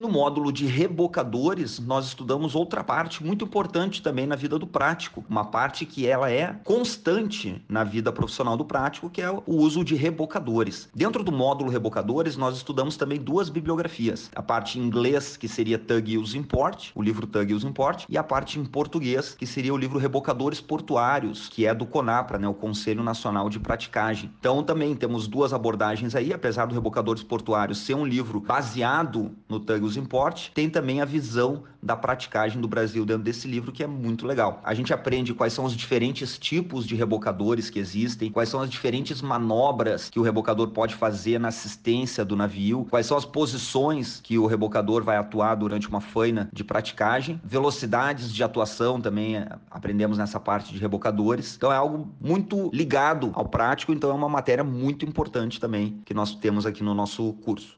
No módulo de rebocadores, nós estudamos outra parte muito importante também na vida do prático, uma parte que ela é constante na vida profissional do prático, que é o uso de rebocadores. Dentro do módulo rebocadores, nós estudamos também duas bibliografias, a parte em inglês, que seria Tug Use Import, o livro Tug Use Import, e a parte em português, que seria o livro Rebocadores Portuários, que é do CONAPRA, né, o Conselho Nacional de Praticagem. Então também temos duas abordagens aí, apesar do Rebocadores Portuários ser um livro baseado no Tug os importes, tem também a visão da praticagem do Brasil dentro desse livro, que é muito legal. A gente aprende quais são os diferentes tipos de rebocadores que existem, quais são as diferentes manobras que o rebocador pode fazer na assistência do navio, quais são as posições que o rebocador vai atuar durante uma faina de praticagem, velocidades de atuação também eh, aprendemos nessa parte de rebocadores. Então é algo muito ligado ao prático, então é uma matéria muito importante também que nós temos aqui no nosso curso.